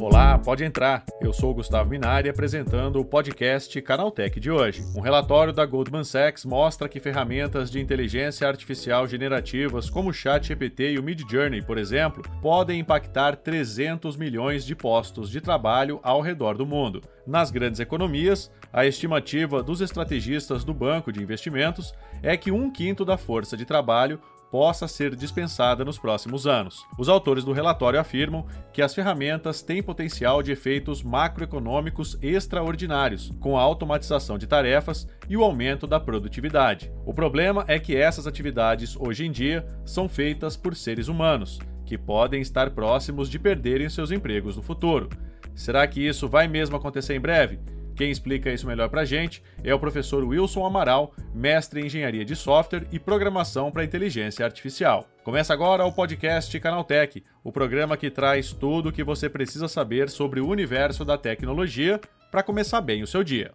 Olá, pode entrar. Eu sou Gustavo Minari apresentando o podcast Canaltech de hoje. Um relatório da Goldman Sachs mostra que ferramentas de inteligência artificial generativas como o ChatGPT e o Midjourney, por exemplo, podem impactar 300 milhões de postos de trabalho ao redor do mundo. Nas grandes economias, a estimativa dos estrategistas do banco de investimentos é que um quinto da força de trabalho possa ser dispensada nos próximos anos. Os autores do relatório afirmam que as ferramentas têm potencial de efeitos macroeconômicos extraordinários, com a automatização de tarefas e o aumento da produtividade. O problema é que essas atividades, hoje em dia, são feitas por seres humanos, que podem estar próximos de perderem seus empregos no futuro. Será que isso vai mesmo acontecer em breve? Quem explica isso melhor para a gente é o professor Wilson Amaral, mestre em engenharia de software e programação para inteligência artificial. Começa agora o podcast Canaltech, o programa que traz tudo o que você precisa saber sobre o universo da tecnologia para começar bem o seu dia.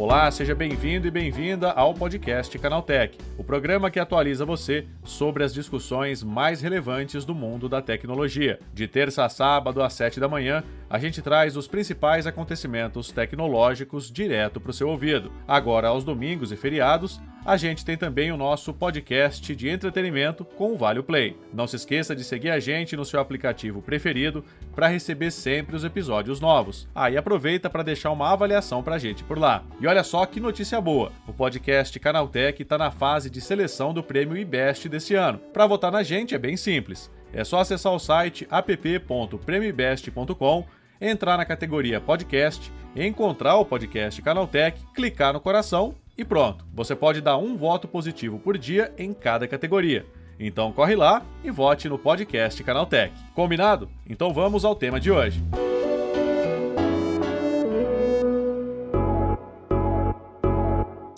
Olá, seja bem-vindo e bem-vinda ao podcast Canaltech, o programa que atualiza você sobre as discussões mais relevantes do mundo da tecnologia. De terça a sábado às 7 da manhã, a gente traz os principais acontecimentos tecnológicos direto para o seu ouvido. Agora, aos domingos e feriados, a gente tem também o nosso podcast de entretenimento com o Vale Play. Não se esqueça de seguir a gente no seu aplicativo preferido para receber sempre os episódios novos. Aí ah, aproveita para deixar uma avaliação para a gente por lá. E olha só que notícia boa: o podcast Canaltech está na fase de seleção do prêmio IBEST desse ano. Para votar na gente é bem simples. É só acessar o site app.premiobest.com, entrar na categoria podcast, encontrar o podcast Canaltech, clicar no coração e pronto, você pode dar um voto positivo por dia em cada categoria. Então corre lá e vote no podcast Canaltech. Combinado? Então vamos ao tema de hoje.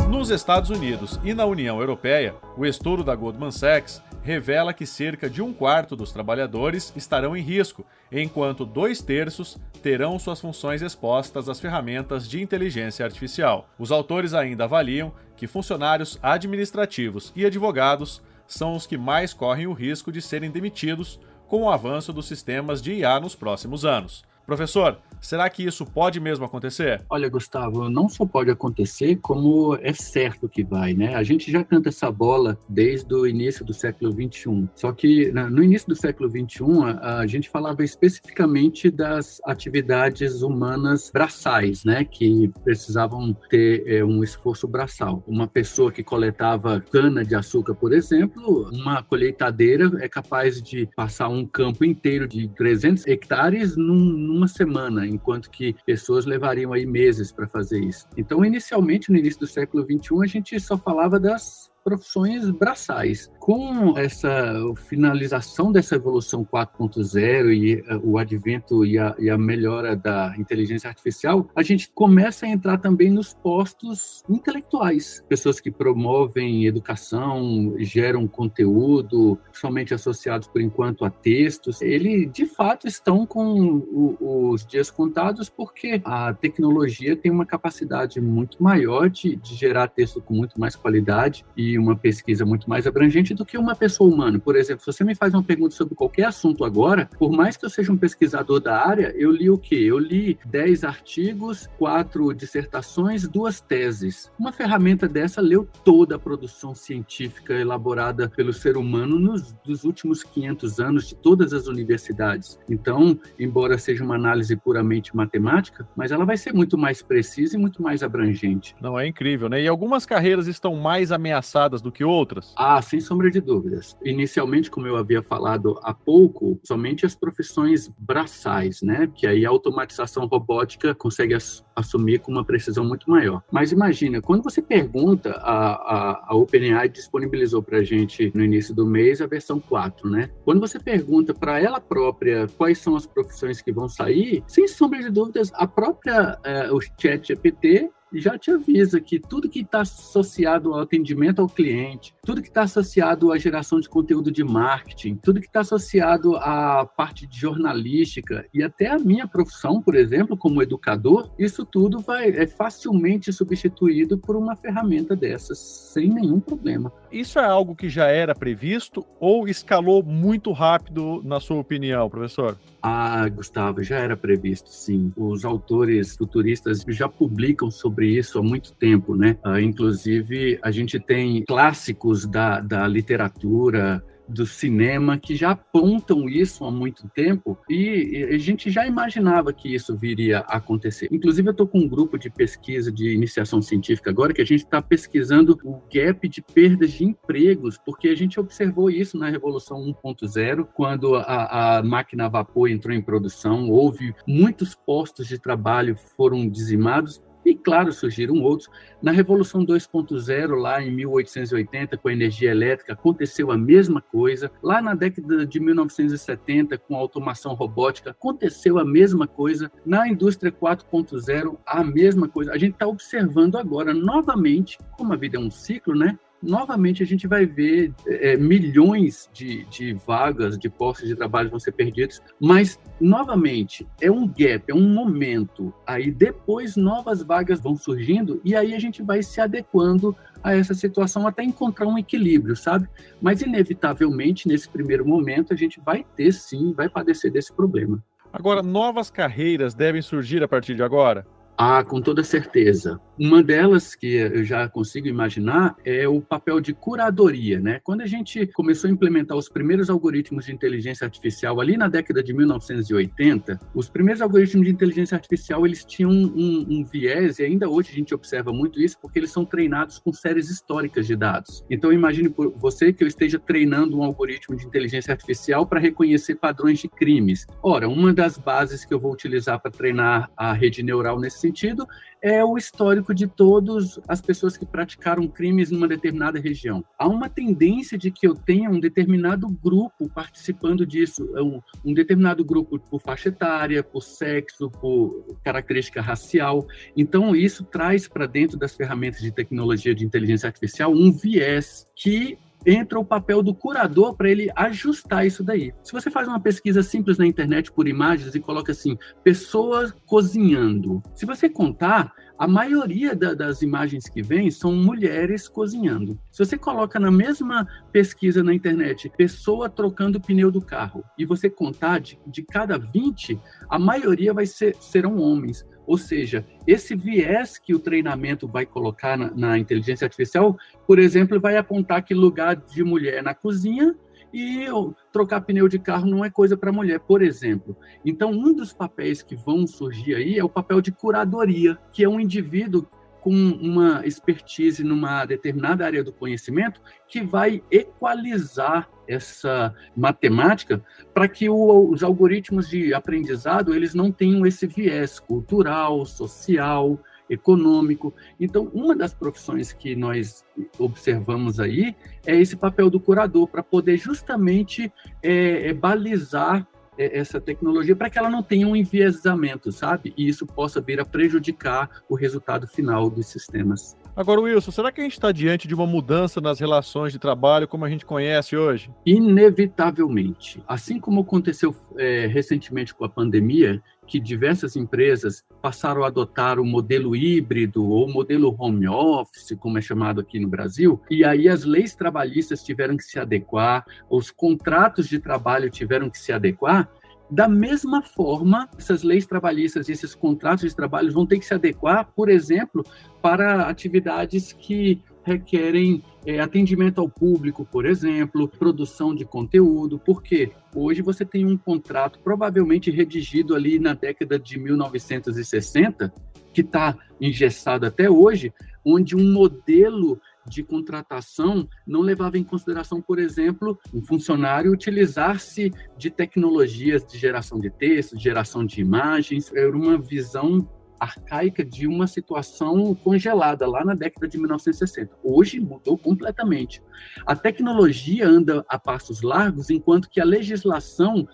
Nos Estados Unidos e na União Europeia, o estudo da Goldman Sachs revela que cerca de um quarto dos trabalhadores estarão em risco, enquanto dois terços terão suas funções expostas às ferramentas de inteligência artificial. Os autores ainda avaliam que funcionários administrativos e advogados são os que mais correm o risco de serem demitidos com o avanço dos sistemas de IA nos próximos anos. Professor, será que isso pode mesmo acontecer? Olha, Gustavo, não só pode acontecer, como é certo que vai, né? A gente já canta essa bola desde o início do século XXI. Só que no início do século XXI, a, gente falava especificamente das atividades humanas braçais, né? Que precisavam ter é, um esforço braçal. Uma pessoa que coletava cana de açúcar, por exemplo, uma colheitadeira é capaz de passar um campo inteiro de 300 hectares num uma semana, enquanto que pessoas levariam aí meses para fazer isso. Então, inicialmente, no início do século XXI, a gente só falava das profissões braçais. Com essa finalização dessa evolução 4.0 e uh, o advento e a, e a, melhora da inteligência artificial, a gente começa a entrar também nos postos intelectuais. Pessoas que promovem educação, geram conteúdo, somente associados por enquanto a textos, eles de fato estão com os dias contados porque a tecnologia tem uma capacidade muito maior de, de gerar texto com muito mais qualidade e uma pesquisa muito mais abrangente do que uma pessoa humana. Por exemplo, se você me faz uma pergunta sobre qualquer assunto agora, por mais que eu seja um pesquisador da área, eu li o quê? Eu li 10 artigos, quatro dissertações, duas teses. Uma ferramenta dessa leu toda a produção científica elaborada pelo ser humano nos dos últimos 500 anos de todas as universidades. Então, embora seja uma análise puramente matemática, mas ela vai ser muito mais precisa e muito mais abrangente. Não, é incrível, né? E algumas carreiras estão mais ameaçadas do que outras? Ah, sem sombra de dúvidas. Inicialmente, como eu havia falado há pouco, somente as profissões braçais, né? Que aí a automatização robótica consegue ass assumir com uma precisão muito maior. Mas imagina, quando você pergunta, a, a, a OpenAI disponibilizou para a gente no início do mês a versão 4, né? Quando você pergunta para ela própria quais são as profissões que vão sair, sem sombra de dúvidas, a própria, uh, o chat GPT já te avisa que tudo que está associado ao atendimento ao cliente, tudo que está associado à geração de conteúdo de marketing, tudo que está associado à parte de jornalística e até a minha profissão, por exemplo, como educador, isso tudo vai é facilmente substituído por uma ferramenta dessas sem nenhum problema. Isso é algo que já era previsto ou escalou muito rápido, na sua opinião, professor? Ah, Gustavo, já era previsto, sim. Os autores futuristas já publicam sobre isso há muito tempo, né? Ah, inclusive, a gente tem clássicos da, da literatura, do cinema que já apontam isso há muito tempo e a gente já imaginava que isso viria a acontecer. Inclusive, eu estou com um grupo de pesquisa de iniciação científica agora que a gente está pesquisando o gap de perdas de empregos, porque a gente observou isso na Revolução 1.0, quando a, a máquina a vapor entrou em produção, houve muitos postos de trabalho foram dizimados e, claro, surgiram outros. Na Revolução 2.0, lá em 1880, com a energia elétrica, aconteceu a mesma coisa. Lá na década de 1970, com a automação robótica, aconteceu a mesma coisa. Na indústria 4.0, a mesma coisa. A gente está observando agora, novamente, como a vida é um ciclo, né? Novamente a gente vai ver é, milhões de, de vagas, de postos de trabalho vão ser perdidos, mas, novamente, é um gap, é um momento. Aí depois novas vagas vão surgindo e aí a gente vai se adequando a essa situação até encontrar um equilíbrio, sabe? Mas, inevitavelmente, nesse primeiro momento, a gente vai ter sim, vai padecer desse problema. Agora, novas carreiras devem surgir a partir de agora? Ah, com toda certeza. Uma delas que eu já consigo imaginar é o papel de curadoria, né? Quando a gente começou a implementar os primeiros algoritmos de inteligência artificial ali na década de 1980, os primeiros algoritmos de inteligência artificial eles tinham um, um viés e ainda hoje a gente observa muito isso porque eles são treinados com séries históricas de dados. Então imagine por você que eu esteja treinando um algoritmo de inteligência artificial para reconhecer padrões de crimes. Ora, uma das bases que eu vou utilizar para treinar a rede neural nesse sentido é o histórico de todas as pessoas que praticaram crimes numa determinada região. Há uma tendência de que eu tenha um determinado grupo participando disso, é um, um determinado grupo por faixa etária, por sexo, por característica racial. Então, isso traz para dentro das ferramentas de tecnologia de inteligência artificial um viés que entra o papel do curador para ele ajustar isso daí. Se você faz uma pesquisa simples na internet por imagens e coloca assim, pessoas cozinhando, se você contar, a maioria da, das imagens que vem são mulheres cozinhando. Se você coloca na mesma pesquisa na internet, pessoa trocando o pneu do carro, e você contar de, de cada 20, a maioria vai ser, serão homens. Ou seja, esse viés que o treinamento vai colocar na, na, inteligência artificial, por exemplo, vai apontar que lugar de mulher na cozinha e trocar pneu de carro não é coisa para mulher, por exemplo. Então, um dos papéis que vão surgir aí é o papel de curadoria, que é um indivíduo com uma expertise numa determinada área do conhecimento que vai equalizar essa matemática para que o, os algoritmos de aprendizado eles não tenham esse viés cultural, social, econômico. Então, uma das profissões que nós observamos aí é esse papel do curador para poder justamente é, é, balizar essa tecnologia para que ela não tenha um enviesamento, sabe? E isso possa vir a prejudicar o resultado final dos sistemas. Agora, Wilson, será que a gente está diante de uma mudança nas relações de trabalho como a gente conhece hoje? Inevitavelmente. Assim como aconteceu é, recentemente com a pandemia, que diversas empresas passaram a adotar o modelo híbrido ou modelo home office, como é chamado aqui no Brasil, e aí as leis trabalhistas tiveram que se adequar, os contratos de trabalho tiveram que se adequar, da mesma forma, essas leis trabalhistas e esses contratos de trabalho vão ter que se adequar, por exemplo, para atividades que requerem é, atendimento ao público, por exemplo, produção de conteúdo, porque hoje você tem um contrato provavelmente redigido ali na década de 1960, que está engessado até hoje, onde um modelo de contratação não levava em consideração, por exemplo, um funcionário utilizar-se de tecnologias de geração de texto, de geração de imagens. Era uma visão arcaica de uma situação congelada lá na década de 1960. Hoje mudou completamente. A tecnologia anda a passos largos, enquanto que a legislação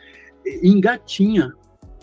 engatinha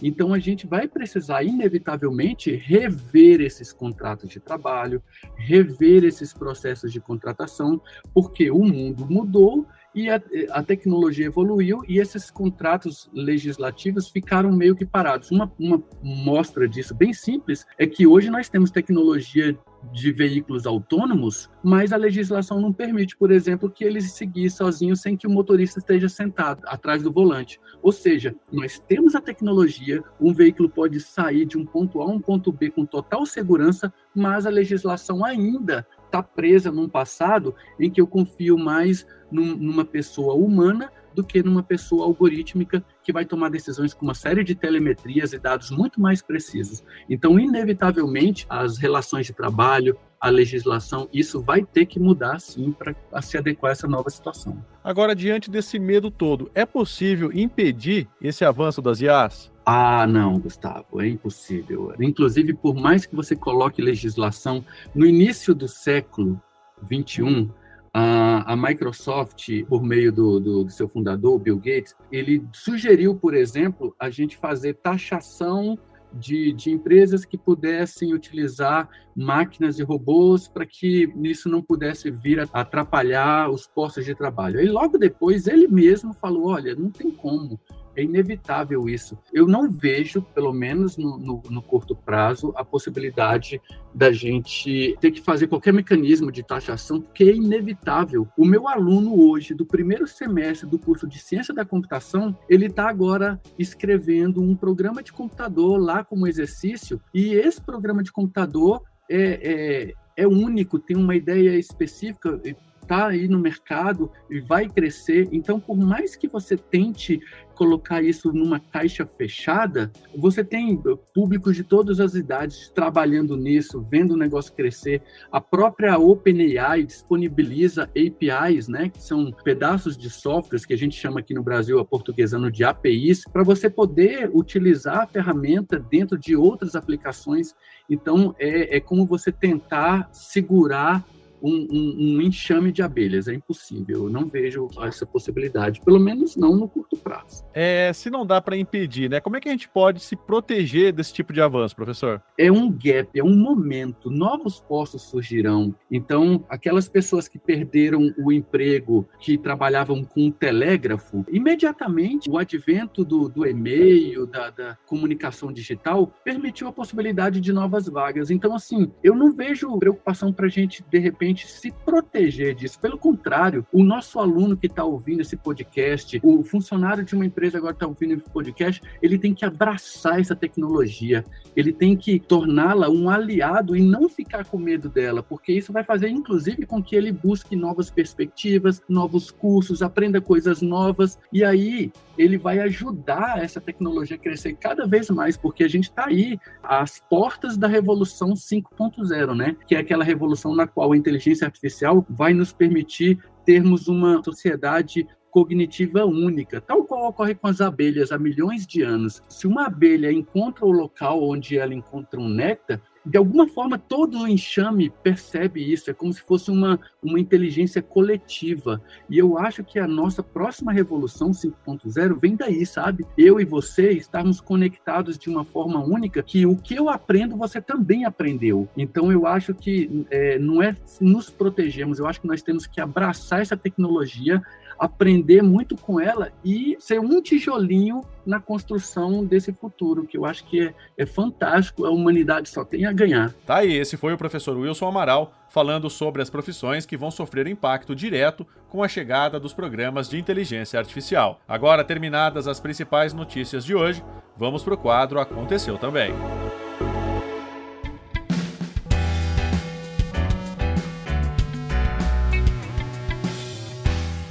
Então a gente vai precisar inevitavelmente rever esses contratos de trabalho, rever esses processos de contratação, porque o mundo mudou e a, a, tecnologia evoluiu e esses contratos legislativos ficaram meio que parados. Uma, uma mostra disso bem simples é que hoje nós temos tecnologia de veículos autônomos, mas a legislação não permite, por exemplo, que eles seguir sozinhos sem que o motorista esteja sentado atrás do volante. Ou seja, nós temos a tecnologia, um veículo pode sair de um ponto A a um ponto B com total segurança, mas a legislação ainda está presa num passado em que eu confio mais num, numa pessoa humana do que numa pessoa algorítmica que vai tomar decisões com uma série de telemetrias e dados muito mais precisos. Então, inevitavelmente, as relações de trabalho, a legislação, isso vai ter que mudar sim para se adequar a essa nova situação. Agora, diante desse medo todo, é possível impedir esse avanço das IAs? Ah, não, Gustavo, é impossível. Inclusive, por mais que você coloque legislação, no início do século 21, a, a Microsoft, por meio do, do, do, seu fundador, Bill Gates, ele sugeriu, por exemplo, a gente fazer taxação de, de empresas que pudessem utilizar máquinas e robôs para que isso não pudesse vir a atrapalhar os postos de trabalho. E logo depois ele mesmo falou: olha, não tem como é inevitável isso. Eu não vejo, pelo menos no, no, no, curto prazo, a possibilidade da gente ter que fazer qualquer mecanismo de taxação, porque é inevitável. O meu aluno hoje, do primeiro semestre do curso de Ciência da Computação, ele está agora escrevendo um programa de computador lá como exercício, e esse programa de computador é, é, é único, tem uma ideia específica está aí no mercado e vai crescer. Então, por mais que você tente colocar isso numa caixa fechada, você tem públicos de todas as idades trabalhando nisso, vendo o negócio crescer. A própria OpenAI disponibiliza APIs, né, que são pedaços de softwares que a gente chama aqui no Brasil, a portuguesando de APIs, para você poder utilizar a ferramenta dentro de outras aplicações. Então, é, é como você tentar segurar um, um, um, enxame de abelhas. É impossível. Eu não vejo essa possibilidade, pelo menos não no curto prazo. É, se não dá para impedir, né? Como é que a gente pode se proteger desse tipo de avanço, professor? É um gap, é um momento. Novos postos surgirão. Então, aquelas pessoas que perderam o emprego, que trabalhavam com telégrafo, imediatamente o advento do, do e-mail, da, da comunicação digital, permitiu a possibilidade de novas vagas. Então, assim, eu não vejo preocupação para a gente, de repente, repente, se proteger disso. Pelo contrário, o nosso aluno que está ouvindo esse podcast, o funcionário de uma empresa agora está ouvindo esse podcast, ele tem que abraçar essa tecnologia, ele tem que torná-la um aliado e não ficar com medo dela, porque isso vai fazer, inclusive, com que ele busque novas perspectivas, novos cursos, aprenda coisas novas, e aí ele vai ajudar essa tecnologia a crescer cada vez mais, porque a gente está aí às portas da revolução 5.0, né? Que é aquela revolução na qual a inteligência artificial vai nos permitir termos uma sociedade cognitiva única, tal qual ocorre com as abelhas há milhões de anos. Se uma abelha encontra o local onde ela encontra um néctar, de alguma forma, todo o enxame percebe isso, é como se fosse uma, uma inteligência coletiva. E eu acho que a nossa próxima revolução 5.0 vem daí, sabe? Eu e você estarmos conectados de uma forma única, que o que eu aprendo, você também aprendeu. Então, eu acho que é, não é nos protegermos, eu acho que nós temos que abraçar essa tecnologia aprender muito com ela e ser um tijolinho na construção desse futuro, que eu acho que é, é, fantástico, a humanidade só tem a ganhar. Tá aí, esse foi o professor Wilson Amaral falando sobre as profissões que vão sofrer impacto direto com a chegada dos programas de inteligência artificial. Agora, terminadas as principais notícias de hoje, vamos para o quadro Aconteceu Também.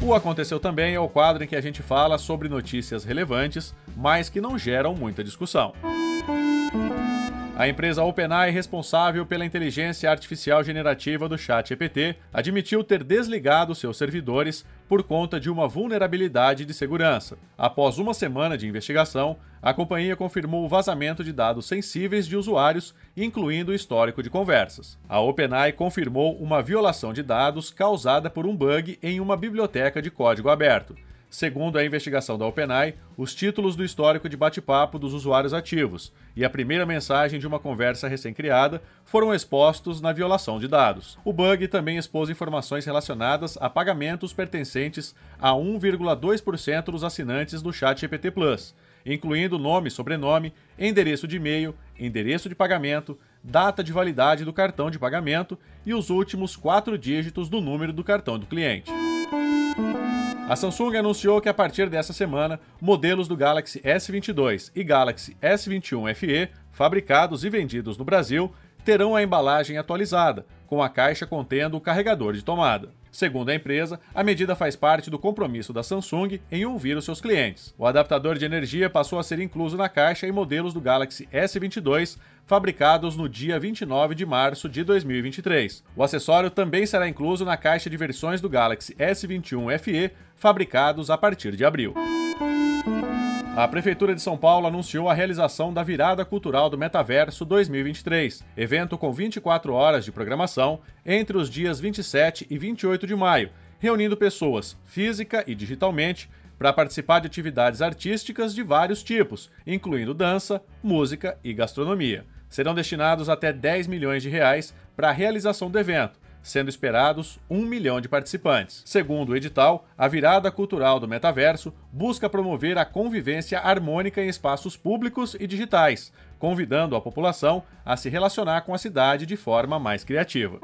O Aconteceu Também é o quadro em que a gente fala sobre notícias relevantes, mas que não geram muita discussão. A empresa OpenAI, responsável pela inteligência artificial generativa do ChatGPT, admitiu ter desligado seus servidores por conta de uma vulnerabilidade de segurança. Após uma semana de investigação, a companhia confirmou o vazamento de dados sensíveis de usuários, incluindo o histórico de conversas. A OpenAI confirmou uma violação de dados causada por um bug em uma biblioteca de código aberto. Segundo a investigação da OpenAI, os títulos do histórico de bate-papo dos usuários ativos e a primeira mensagem de uma conversa recém-criada foram expostos na violação de dados. O bug também expôs informações relacionadas a pagamentos pertencentes a 1,2% dos assinantes do Chat GPT Plus, incluindo nome, sobrenome, endereço de e-mail, endereço de pagamento, data de validade do cartão de pagamento e os últimos quatro dígitos do número do cartão do cliente. A Samsung anunciou que a partir dessa semana, modelos do Galaxy S22 e Galaxy S21 FE, fabricados e vendidos no Brasil, terão a embalagem atualizada, com a caixa contendo o carregador de tomada. Segundo a empresa, a medida faz parte do compromisso da Samsung em ouvir os seus clientes. O adaptador de energia passou a ser incluso na caixa em modelos do Galaxy S22 fabricados no dia 29 de março de 2023. O acessório também será incluso na caixa de versões do Galaxy S21 FE fabricados a partir de abril. A Prefeitura de São Paulo anunciou a realização da Virada Cultural do Metaverso 2023, evento com 24 horas de programação entre os dias 27 e 28 de maio, reunindo pessoas, física e digitalmente, para participar de atividades artísticas de vários tipos, incluindo dança, música e gastronomia. Serão destinados até 10 milhões de reais para a realização do evento, sendo esperados um milhão de participantes. Segundo o edital, a virada cultural do metaverso busca promover a convivência harmônica em espaços públicos e digitais, convidando a população a se relacionar com a cidade de forma mais criativa.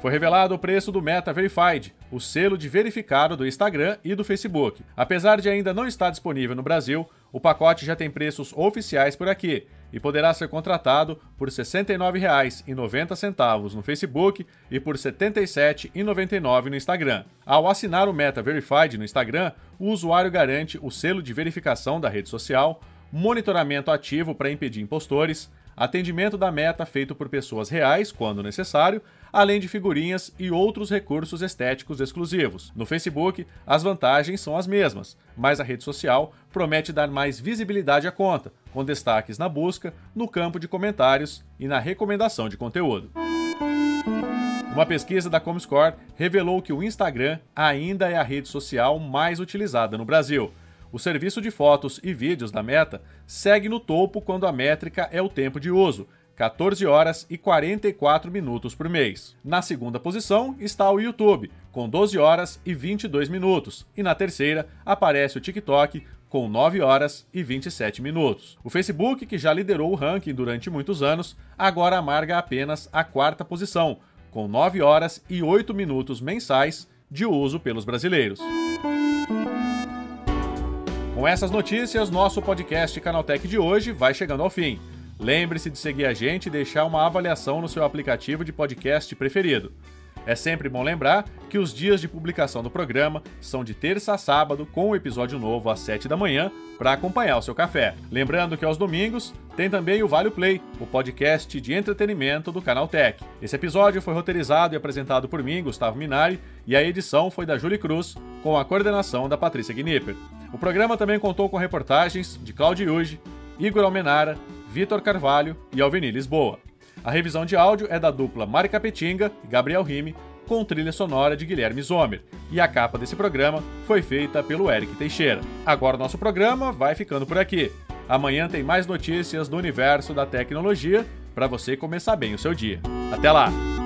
Foi revelado o preço do Meta Verified, o selo de verificado do Instagram e do Facebook. Apesar de ainda não estar disponível no Brasil, o pacote já tem preços oficiais por aqui e poderá ser contratado por R$ 69,90 no Facebook e por R$ 77,99 no Instagram. Ao assinar o Meta Verified no Instagram, o usuário garante o selo de verificação da rede social, monitoramento ativo para impedir impostores, atendimento da meta feito por pessoas reais, quando necessário, além de figurinhas e outros recursos estéticos exclusivos. No Facebook, as vantagens são as mesmas, mas a rede social promete dar mais visibilidade à conta, com destaques na busca, no campo de comentários e na recomendação de conteúdo. Uma pesquisa da Comscore revelou que o Instagram ainda é a rede social mais utilizada no Brasil o serviço de fotos e vídeos da Meta segue no topo quando a métrica é o tempo de uso, 14 horas e 44 minutos por mês. Na segunda posição está o YouTube, com 12 horas e 22 minutos, e na terceira aparece o TikTok, com 9 horas e 27 minutos. O Facebook, que já liderou o ranking durante muitos anos, agora amarga apenas a quarta posição, com 9 horas e 8 minutos mensais de uso pelos brasileiros. Com essas notícias, nosso podcast Canaltech de hoje vai chegando ao fim. Lembre-se de seguir a gente e deixar uma avaliação no seu aplicativo de podcast preferido. É sempre bom lembrar que os dias de publicação do programa são de terça a sábado, com o episódio novo às 7 da manhã, para acompanhar o seu café. Lembrando que aos domingos tem também o Vale Play, o podcast de entretenimento do Canal Tech. Esse episódio foi roteirizado e apresentado por mim, Gustavo Minari, e a edição foi da Julie Cruz, com a coordenação da Patrícia Gnipper. O programa também contou com reportagens de Claudio Yuji, Igor Almenara, Vitor Carvalho e Alveni Lisboa. A revisão de áudio é da dupla Mari Capetinga e Gabriel Rime, com trilha sonora de Guilherme Zomer. E a capa desse programa foi feita pelo Eric Teixeira. Agora nosso programa vai ficando por aqui. Amanhã tem mais notícias do universo da tecnologia para você começar bem o seu dia. Até lá!